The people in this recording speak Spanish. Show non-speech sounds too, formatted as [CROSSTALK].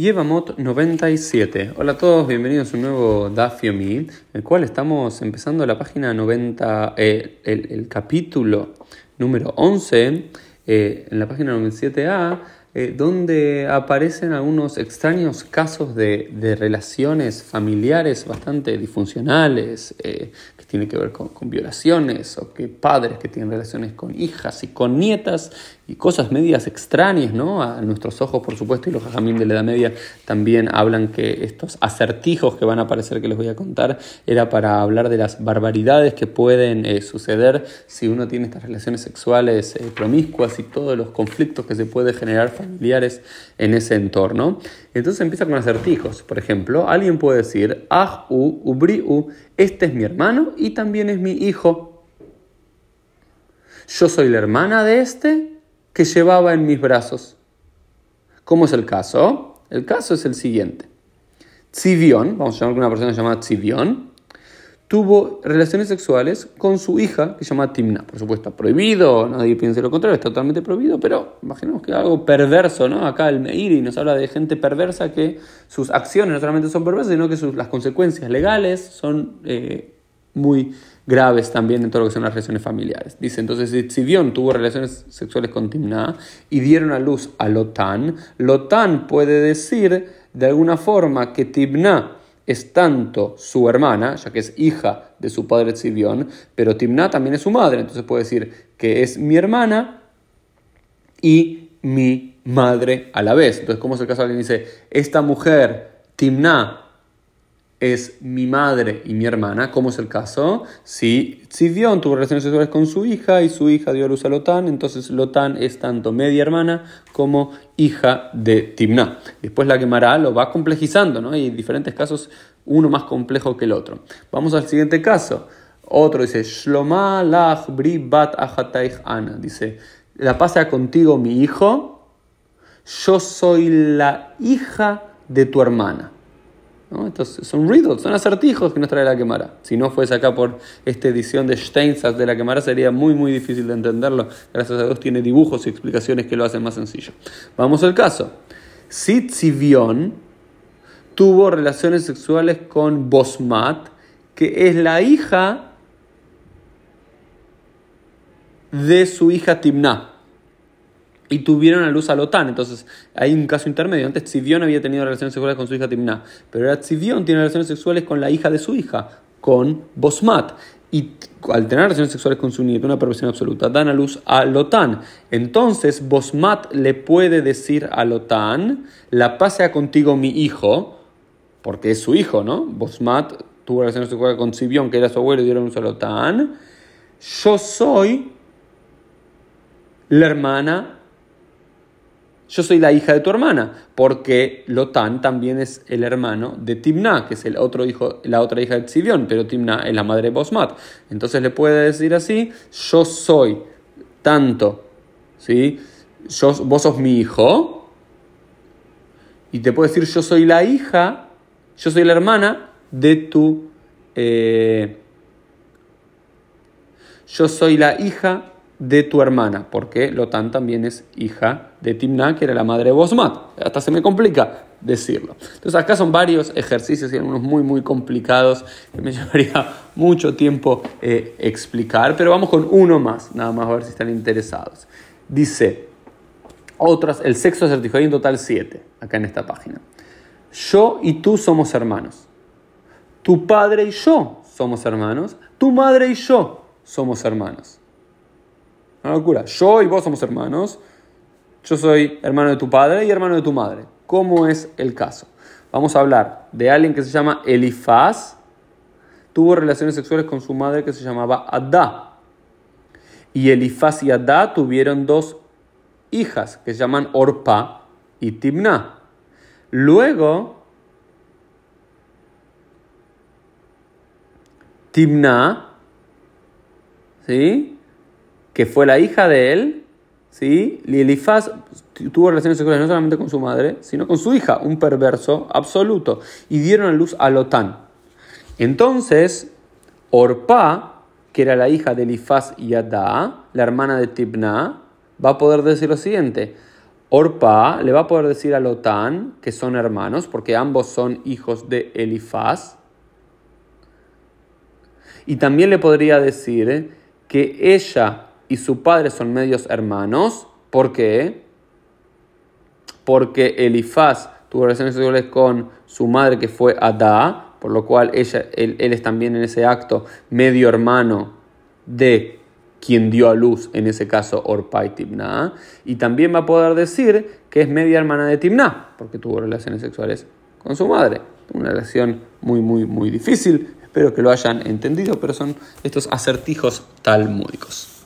Yevamot 97. Hola a todos, bienvenidos a un nuevo Daf Yomi, el cual estamos empezando la página 90, eh, el, capítulo número 11, eh, en la página 97a, eh, donde aparecen algunos extraños casos de, de relaciones familiares bastante disfuncionales, que tienen que ver con, violaciones, o que padres que tienen relaciones con hijas y con nietas, y cosas medias extrañas, ¿no? A nuestros ojos, por supuesto, y los jajamín de la Edad Media también hablan que estos acertijos que van a aparecer, que les voy a contar, era para hablar de las barbaridades que pueden eh, suceder si uno tiene estas relaciones sexuales eh, promiscuas y todos los conflictos que se puede generar familiares en ese entorno. Entonces empieza con acertijos. Por ejemplo, alguien puede decir, ah, u, ubri, u, este es mi hermano y también es mi hijo. Yo soy la hermana de este llevaba en mis brazos. ¿Cómo es el caso? El caso es el siguiente. Tzivion, vamos a llamar a una persona llamada Tzivion, tuvo relaciones sexuales con su hija, que se llama Timna. Por supuesto, prohibido, nadie piense lo contrario, está totalmente prohibido, pero imaginemos que algo perverso, ¿no? Acá el Meiri nos habla de gente perversa que sus acciones no solamente son perversas, sino que sus, las consecuencias legales son eh, muy graves también en todo lo que son las relaciones familiares. Dice entonces, si Tzivion tuvo relaciones sexuales con Timna y dieron a luz a Lotán, Lotán puede decir de alguna forma que Timna es tanto su hermana, ya que es hija de su padre Tzivion, pero Timna también es su madre, entonces puede decir que es mi hermana y mi madre a la vez. Entonces, ¿cómo es el caso? Alguien dice, esta mujer, Timna, es mi madre y mi hermana, como es el caso, si Tzivion tuvo relaciones sexuales con su hija y su hija dio a luz a Lotán, entonces Lotán es tanto media hermana como hija de Timná. Después la quemará lo va complejizando, ¿no? Diferentes casos, uno más complejo que el otro. Vamos al siguiente caso. Otro dice, Shloma lach bri bat ana. Dice, la pasa contigo mi hijo, yo soy la hija de tu hermana. Son riddles, son acertijos que nos trae la quemara. Si no fuese acá por esta edición de Steinsack de la quemara, sería muy, muy difícil de entenderlo. Gracias a Dios tiene dibujos y explicaciones que lo hacen más sencillo. Vamos al caso. Si Tzivion tuvo relaciones sexuales con Bosmat, que es la hija de su hija Timna y tuvieron a luz a Lotán. Entonces, hay un caso intermedio. Antes Tzivion había tenido relaciones sexuales con su hija Timná, pero ahora Tzivion tiene relaciones sexuales con la hija de su hija, con Bosmat. Y al tener relaciones sexuales con su nieto, una perversión absoluta, dan a luz a Lotán. Entonces, Bosmat le puede decir a Lotán, la pasea contigo mi hijo, porque es su hijo, ¿no? Bosmat tuvo relaciones sexuales con Tzivion, que era su abuelo, y dieron luz a Lotán. Yo soy la hermana yo soy la hija de tu hermana, porque Lotán también es el hermano de Timna, que es el otro hijo, la otra hija de Tzivion, pero Timna es la madre de Bosmat. Entonces le puede decir así, yo soy tanto, ¿sí? Vos sos mi hijo, y te puede decir, yo soy la hija, yo soy la hermana de tu... Eh, yo soy la hija de tu hermana, porque Lotán también es hija de Timna, que era la madre de Bosmat. Hasta se me complica decirlo. Entonces acá son varios ejercicios y algunos muy muy complicados que me [LAUGHS] llevaría mucho tiempo eh, explicar, pero vamos con uno más, nada más a ver si están interesados. Dice, otras, el sexo certificado en total 7, acá en esta página. Yo y tú somos hermanos. Tu padre y yo somos hermanos. Tu madre y yo somos hermanos. Una locura. Yo y vos somos hermanos. Yo soy hermano de tu padre y hermano de tu madre. ¿Cómo es el caso? Vamos a hablar de alguien que se llama Elifaz. Tuvo relaciones sexuales con su madre que se llamaba Adá. Y Elifaz y Adá tuvieron dos hijas que se llaman Orpa y Timna. Luego, Timna, ¿sí? Que fue la hija de él, ¿sí? Y Elifaz tuvo relaciones sexuales no solamente con su madre, sino con su hija, un perverso absoluto, y dieron a luz a Lotán. Entonces, Orpa, que era la hija de Elifaz y Adá, la hermana de Tibná, va a poder decir lo siguiente: Orpa le va a poder decir a Lotán que son hermanos, porque ambos son hijos de Elifaz. Y también le podría decir que ella y su padre son medios hermanos. ¿Por qué? Porque Elifaz tuvo relaciones sexuales con su madre que fue Adá, por lo cual ella, él, es también en ese acto medio hermano de quien dio a luz, en ese caso Orpa y Timna. Y también va a poder decir que es media hermana de Timna, porque tuvo relaciones sexuales con su madre. Una relación muy, muy, muy difícil. Espero que lo hayan entendido, pero son estos acertijos talmúdicos.